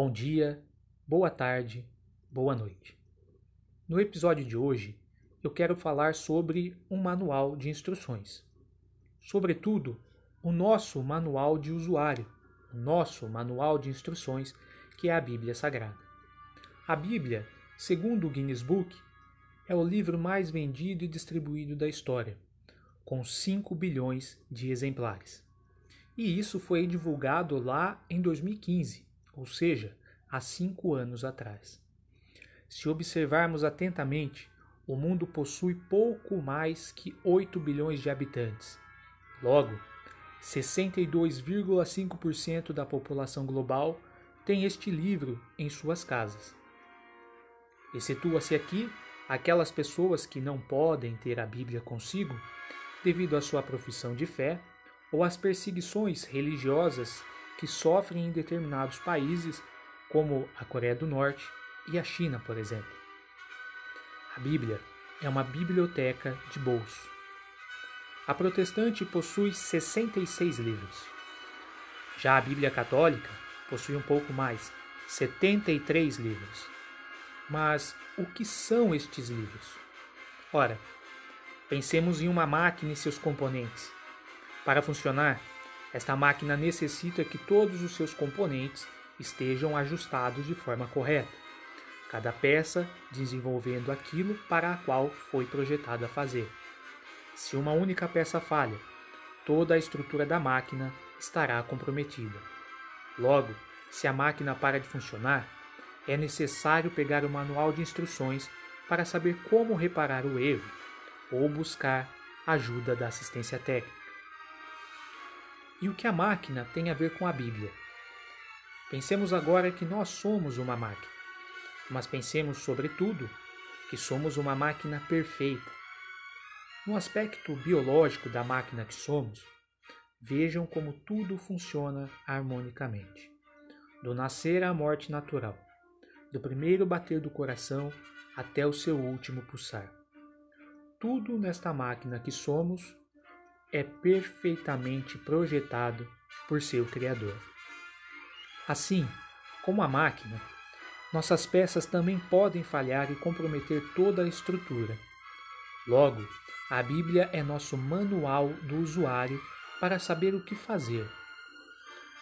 Bom dia, boa tarde, boa noite. No episódio de hoje, eu quero falar sobre um manual de instruções. Sobretudo, o nosso manual de usuário, o nosso manual de instruções, que é a Bíblia Sagrada. A Bíblia, segundo o Guinness Book, é o livro mais vendido e distribuído da história, com 5 bilhões de exemplares. E isso foi divulgado lá em 2015 ou seja, há cinco anos atrás. Se observarmos atentamente, o mundo possui pouco mais que 8 bilhões de habitantes. Logo, 62,5% da população global tem este livro em suas casas. Excetua-se aqui aquelas pessoas que não podem ter a Bíblia consigo devido à sua profissão de fé ou às perseguições religiosas que sofrem em determinados países, como a Coreia do Norte e a China, por exemplo. A Bíblia é uma biblioteca de bolso. A protestante possui 66 livros. Já a Bíblia católica possui um pouco mais, 73 livros. Mas o que são estes livros? Ora, pensemos em uma máquina e seus componentes. Para funcionar, esta máquina necessita que todos os seus componentes estejam ajustados de forma correta, cada peça desenvolvendo aquilo para a qual foi projetada a fazer. Se uma única peça falha, toda a estrutura da máquina estará comprometida. Logo, se a máquina para de funcionar, é necessário pegar o manual de instruções para saber como reparar o erro ou buscar ajuda da assistência técnica. E o que a máquina tem a ver com a Bíblia? Pensemos agora que nós somos uma máquina, mas pensemos, sobretudo, que somos uma máquina perfeita. No aspecto biológico da máquina que somos, vejam como tudo funciona harmonicamente. Do nascer à morte natural, do primeiro bater do coração até o seu último pulsar. Tudo nesta máquina que somos é perfeitamente projetado por seu Criador. Assim como a máquina, nossas peças também podem falhar e comprometer toda a estrutura. Logo, a Bíblia é nosso manual do usuário para saber o que fazer.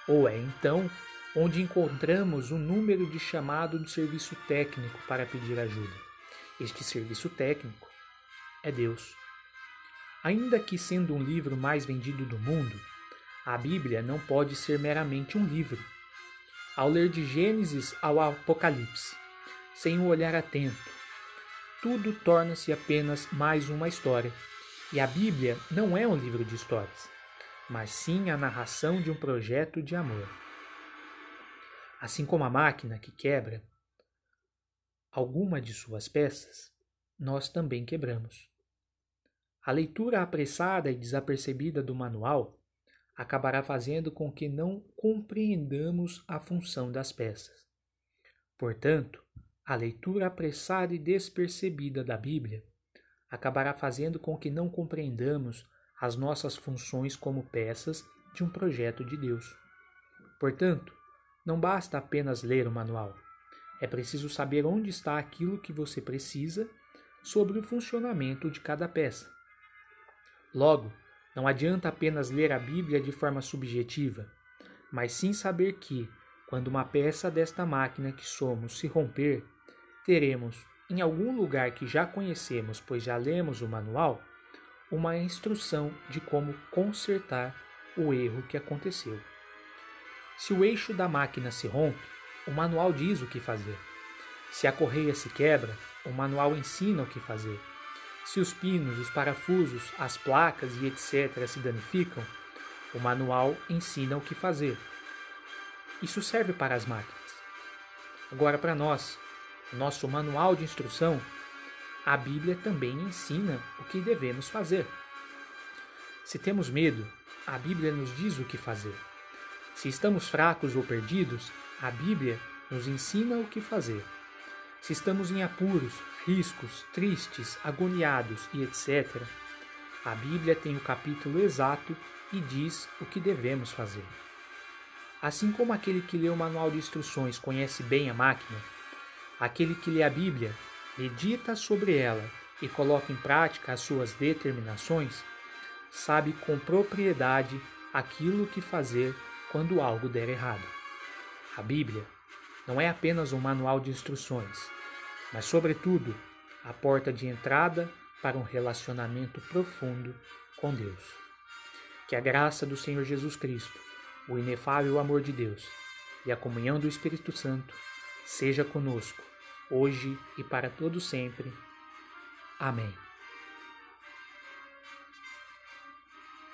Ou é então onde encontramos o número de chamado do serviço técnico para pedir ajuda. Este serviço técnico é Deus. Ainda que sendo um livro mais vendido do mundo, a Bíblia não pode ser meramente um livro. Ao ler de Gênesis ao Apocalipse, sem um olhar atento, tudo torna-se apenas mais uma história. E a Bíblia não é um livro de histórias, mas sim a narração de um projeto de amor. Assim como a máquina que quebra alguma de suas peças, nós também quebramos. A leitura apressada e desapercebida do manual acabará fazendo com que não compreendamos a função das peças. Portanto, a leitura apressada e despercebida da Bíblia acabará fazendo com que não compreendamos as nossas funções como peças de um projeto de Deus. Portanto, não basta apenas ler o manual. É preciso saber onde está aquilo que você precisa sobre o funcionamento de cada peça. Logo, não adianta apenas ler a Bíblia de forma subjetiva, mas sim saber que, quando uma peça desta máquina que somos se romper, teremos, em algum lugar que já conhecemos, pois já lemos o manual, uma instrução de como consertar o erro que aconteceu. Se o eixo da máquina se rompe, o manual diz o que fazer. Se a correia se quebra, o manual ensina o que fazer. Se os pinos, os parafusos, as placas e etc. se danificam, o manual ensina o que fazer. Isso serve para as máquinas. Agora, para nós, nosso manual de instrução, a Bíblia também ensina o que devemos fazer. Se temos medo, a Bíblia nos diz o que fazer. Se estamos fracos ou perdidos, a Bíblia nos ensina o que fazer. Se estamos em apuros, riscos, tristes, agoniados e etc., a Bíblia tem o capítulo exato e diz o que devemos fazer. Assim como aquele que lê o manual de instruções conhece bem a máquina, aquele que lê a Bíblia, medita sobre ela e coloca em prática as suas determinações, sabe com propriedade aquilo que fazer quando algo der errado. A Bíblia não é apenas um manual de instruções, mas, sobretudo, a porta de entrada para um relacionamento profundo com Deus. Que a graça do Senhor Jesus Cristo, o inefável amor de Deus e a comunhão do Espírito Santo seja conosco, hoje e para todo sempre. Amém.